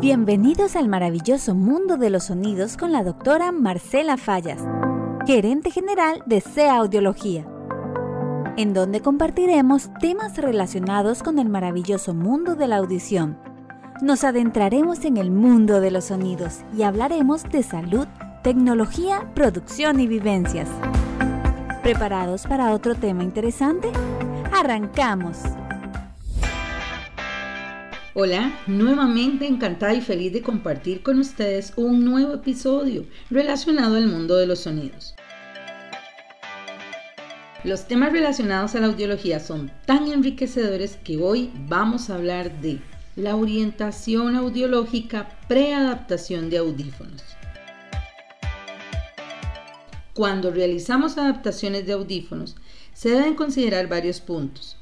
Bienvenidos al maravilloso mundo de los sonidos con la doctora Marcela Fallas, gerente general de CEA Audiología, en donde compartiremos temas relacionados con el maravilloso mundo de la audición. Nos adentraremos en el mundo de los sonidos y hablaremos de salud, tecnología, producción y vivencias. ¿Preparados para otro tema interesante? ¡Arrancamos! Hola, nuevamente encantada y feliz de compartir con ustedes un nuevo episodio relacionado al mundo de los sonidos. Los temas relacionados a la audiología son tan enriquecedores que hoy vamos a hablar de la orientación audiológica preadaptación de audífonos. Cuando realizamos adaptaciones de audífonos, se deben considerar varios puntos.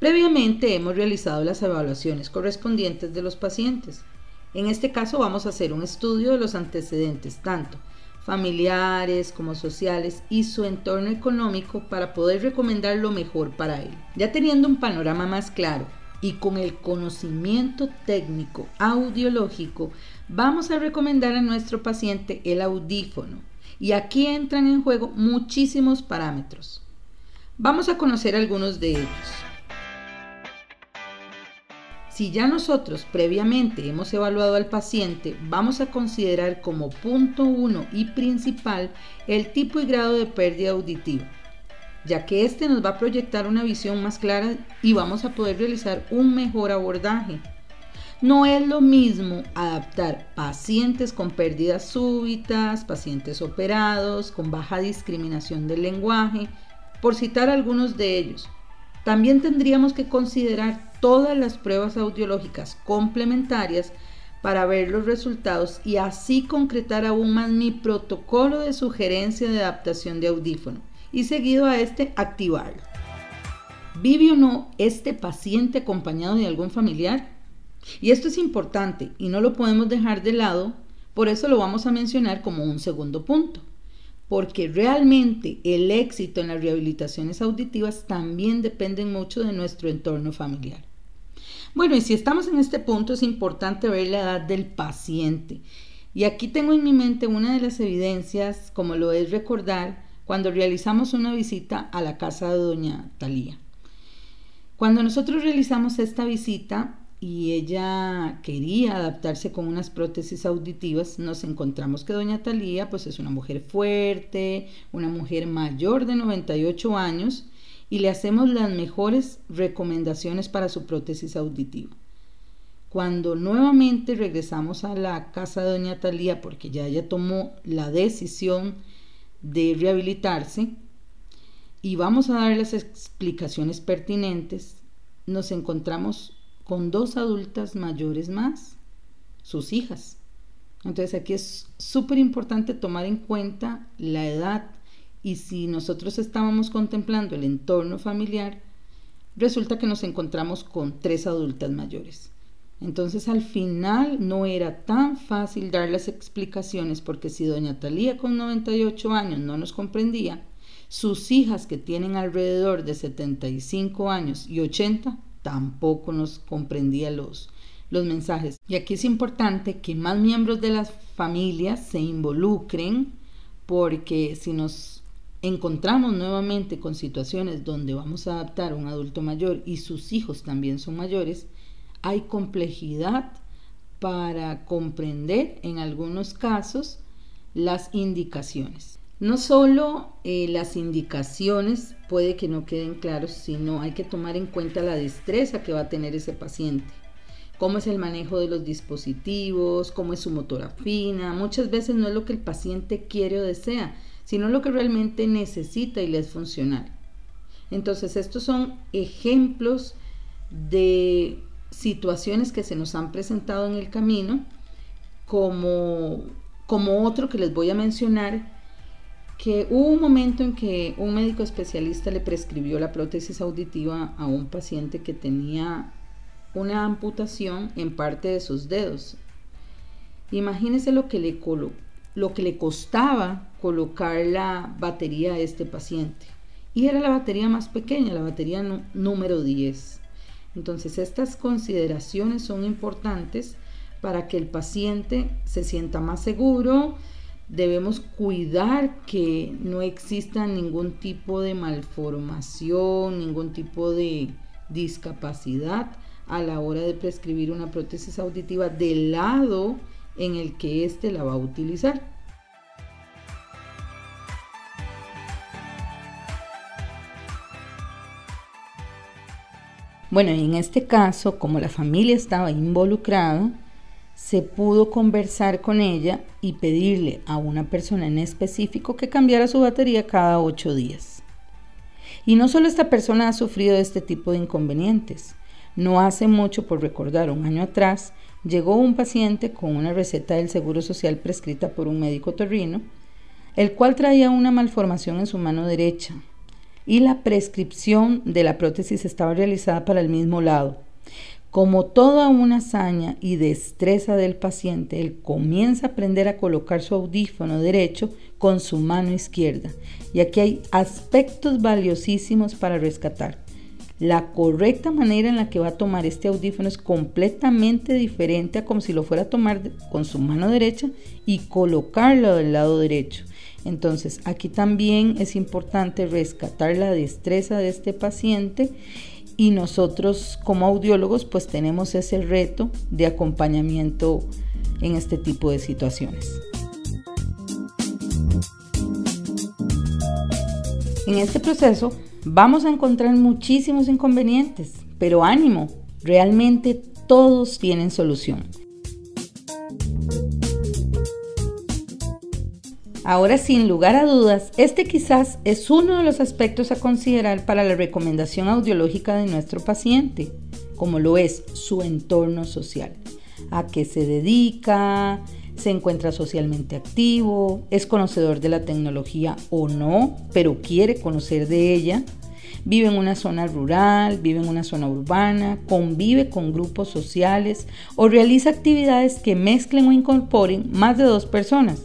Previamente hemos realizado las evaluaciones correspondientes de los pacientes. En este caso vamos a hacer un estudio de los antecedentes, tanto familiares como sociales y su entorno económico para poder recomendar lo mejor para él. Ya teniendo un panorama más claro y con el conocimiento técnico audiológico, vamos a recomendar a nuestro paciente el audífono. Y aquí entran en juego muchísimos parámetros. Vamos a conocer algunos de ellos. Si ya nosotros previamente hemos evaluado al paciente, vamos a considerar como punto uno y principal el tipo y grado de pérdida auditiva, ya que este nos va a proyectar una visión más clara y vamos a poder realizar un mejor abordaje. No es lo mismo adaptar pacientes con pérdidas súbitas, pacientes operados, con baja discriminación del lenguaje, por citar algunos de ellos. También tendríamos que considerar todas las pruebas audiológicas complementarias para ver los resultados y así concretar aún más mi protocolo de sugerencia de adaptación de audífono y seguido a este activarlo. ¿Vive o no este paciente acompañado de algún familiar? Y esto es importante y no lo podemos dejar de lado, por eso lo vamos a mencionar como un segundo punto porque realmente el éxito en las rehabilitaciones auditivas también depende mucho de nuestro entorno familiar. Bueno, y si estamos en este punto es importante ver la edad del paciente. Y aquí tengo en mi mente una de las evidencias, como lo es recordar cuando realizamos una visita a la casa de doña Talía. Cuando nosotros realizamos esta visita, y ella quería adaptarse con unas prótesis auditivas, nos encontramos que doña Talía pues es una mujer fuerte, una mujer mayor de 98 años y le hacemos las mejores recomendaciones para su prótesis auditiva. Cuando nuevamente regresamos a la casa de doña Talía porque ya ella tomó la decisión de rehabilitarse y vamos a dar las explicaciones pertinentes, nos encontramos con dos adultas mayores más, sus hijas. Entonces aquí es súper importante tomar en cuenta la edad y si nosotros estábamos contemplando el entorno familiar, resulta que nos encontramos con tres adultas mayores. Entonces al final no era tan fácil dar las explicaciones porque si doña Talía con 98 años no nos comprendía, sus hijas que tienen alrededor de 75 años y 80 tampoco nos comprendía los, los mensajes. Y aquí es importante que más miembros de las familias se involucren porque si nos encontramos nuevamente con situaciones donde vamos a adaptar a un adulto mayor y sus hijos también son mayores, hay complejidad para comprender en algunos casos las indicaciones. No solo eh, las indicaciones puede que no queden claros, sino hay que tomar en cuenta la destreza que va a tener ese paciente. Cómo es el manejo de los dispositivos, cómo es su motora fina. Muchas veces no es lo que el paciente quiere o desea, sino lo que realmente necesita y le es funcional. Entonces, estos son ejemplos de situaciones que se nos han presentado en el camino, como, como otro que les voy a mencionar que hubo un momento en que un médico especialista le prescribió la prótesis auditiva a un paciente que tenía una amputación en parte de sus dedos. Imagínese lo que le, lo que le costaba colocar la batería a este paciente. Y era la batería más pequeña, la batería número 10. Entonces estas consideraciones son importantes para que el paciente se sienta más seguro. Debemos cuidar que no exista ningún tipo de malformación, ningún tipo de discapacidad a la hora de prescribir una prótesis auditiva del lado en el que éste la va a utilizar. Bueno, en este caso, como la familia estaba involucrada, se pudo conversar con ella y pedirle a una persona en específico que cambiara su batería cada ocho días. Y no solo esta persona ha sufrido este tipo de inconvenientes. No hace mucho, por recordar, un año atrás, llegó un paciente con una receta del Seguro Social prescrita por un médico torrino, el cual traía una malformación en su mano derecha, y la prescripción de la prótesis estaba realizada para el mismo lado. Como toda una hazaña y destreza del paciente, él comienza a aprender a colocar su audífono derecho con su mano izquierda. Y aquí hay aspectos valiosísimos para rescatar. La correcta manera en la que va a tomar este audífono es completamente diferente a como si lo fuera a tomar con su mano derecha y colocarlo del lado derecho. Entonces, aquí también es importante rescatar la destreza de este paciente y nosotros como audiólogos pues tenemos ese reto de acompañamiento en este tipo de situaciones. En este proceso vamos a encontrar muchísimos inconvenientes, pero ánimo, realmente todos tienen solución. Ahora, sin lugar a dudas, este quizás es uno de los aspectos a considerar para la recomendación audiológica de nuestro paciente, como lo es su entorno social. ¿A qué se dedica? ¿Se encuentra socialmente activo? ¿Es conocedor de la tecnología o no, pero quiere conocer de ella? vive en una zona rural, vive en una zona urbana, convive con grupos sociales o realiza actividades que mezclen o incorporen más de dos personas.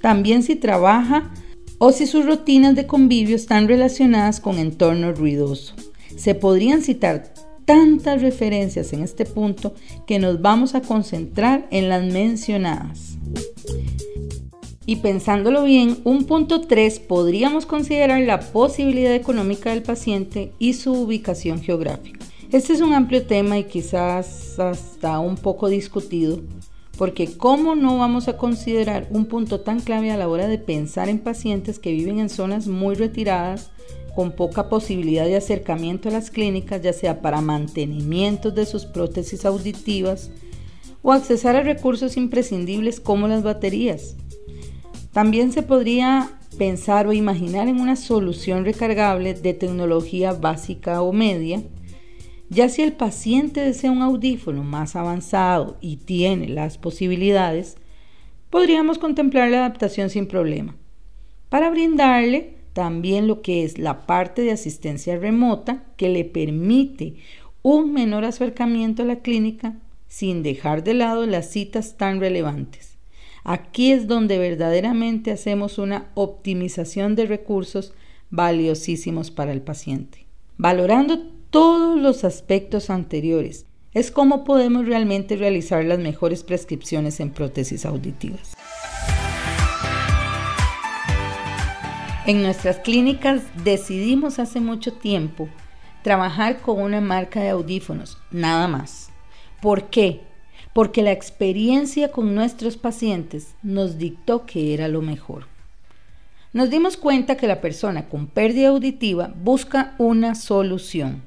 También si trabaja o si sus rutinas de convivio están relacionadas con entorno ruidoso. Se podrían citar tantas referencias en este punto que nos vamos a concentrar en las mencionadas. Y pensándolo bien, un punto 3 podríamos considerar la posibilidad económica del paciente y su ubicación geográfica. Este es un amplio tema y quizás hasta un poco discutido, porque ¿cómo no vamos a considerar un punto tan clave a la hora de pensar en pacientes que viven en zonas muy retiradas, con poca posibilidad de acercamiento a las clínicas, ya sea para mantenimiento de sus prótesis auditivas o accesar a recursos imprescindibles como las baterías? También se podría pensar o imaginar en una solución recargable de tecnología básica o media ya si el paciente desea un audífono más avanzado y tiene las posibilidades, podríamos contemplar la adaptación sin problema, para brindarle también lo que es la parte de asistencia remota que le permite un menor acercamiento a la clínica sin dejar de lado las citas tan relevantes. Aquí es donde verdaderamente hacemos una optimización de recursos valiosísimos para el paciente. Valorando todos los aspectos anteriores. Es cómo podemos realmente realizar las mejores prescripciones en prótesis auditivas. En nuestras clínicas decidimos hace mucho tiempo trabajar con una marca de audífonos, nada más. ¿Por qué? Porque la experiencia con nuestros pacientes nos dictó que era lo mejor. Nos dimos cuenta que la persona con pérdida auditiva busca una solución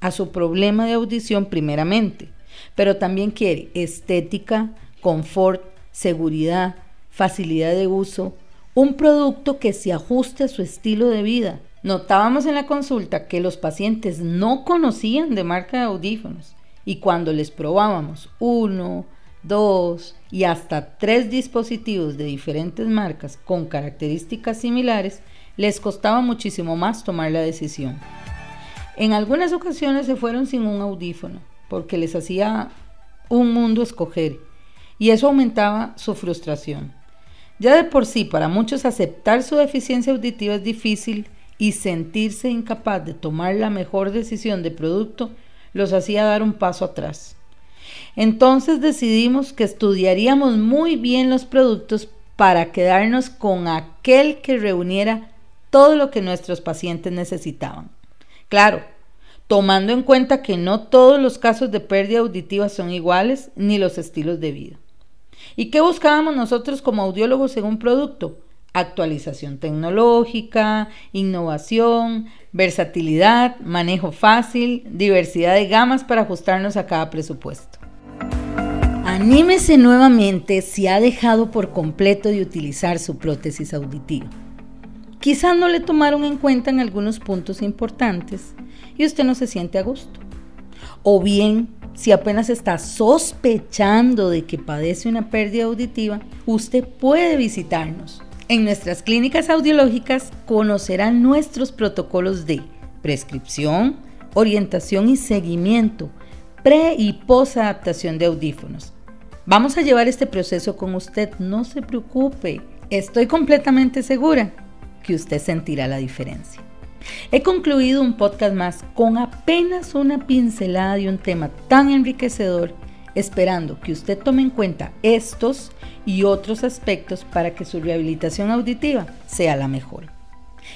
a su problema de audición primeramente, pero también quiere estética, confort, seguridad, facilidad de uso, un producto que se ajuste a su estilo de vida. Notábamos en la consulta que los pacientes no conocían de marca de audífonos y cuando les probábamos uno, dos y hasta tres dispositivos de diferentes marcas con características similares, les costaba muchísimo más tomar la decisión. En algunas ocasiones se fueron sin un audífono porque les hacía un mundo escoger y eso aumentaba su frustración. Ya de por sí, para muchos aceptar su deficiencia auditiva es difícil y sentirse incapaz de tomar la mejor decisión de producto los hacía dar un paso atrás. Entonces decidimos que estudiaríamos muy bien los productos para quedarnos con aquel que reuniera todo lo que nuestros pacientes necesitaban. Claro, tomando en cuenta que no todos los casos de pérdida auditiva son iguales ni los estilos de vida. ¿Y qué buscábamos nosotros como audiólogos en un producto? Actualización tecnológica, innovación, versatilidad, manejo fácil, diversidad de gamas para ajustarnos a cada presupuesto. Anímese nuevamente si ha dejado por completo de utilizar su prótesis auditiva. Quizás no le tomaron en cuenta en algunos puntos importantes y usted no se siente a gusto. O bien, si apenas está sospechando de que padece una pérdida auditiva, usted puede visitarnos. En nuestras clínicas audiológicas conocerán nuestros protocolos de prescripción, orientación y seguimiento, pre y post adaptación de audífonos. Vamos a llevar este proceso con usted, no se preocupe. Estoy completamente segura que usted sentirá la diferencia. He concluido un podcast más con apenas una pincelada de un tema tan enriquecedor, esperando que usted tome en cuenta estos y otros aspectos para que su rehabilitación auditiva sea la mejor.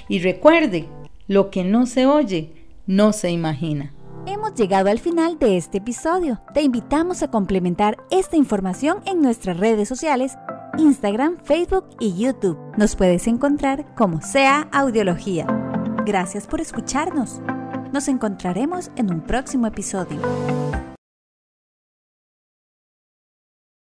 Y recuerde, lo que no se oye, no se imagina. Hemos llegado al final de este episodio. Te invitamos a complementar esta información en nuestras redes sociales, Instagram, Facebook y YouTube. Nos puedes encontrar como sea Audiología. Gracias por escucharnos. Nos encontraremos en un próximo episodio.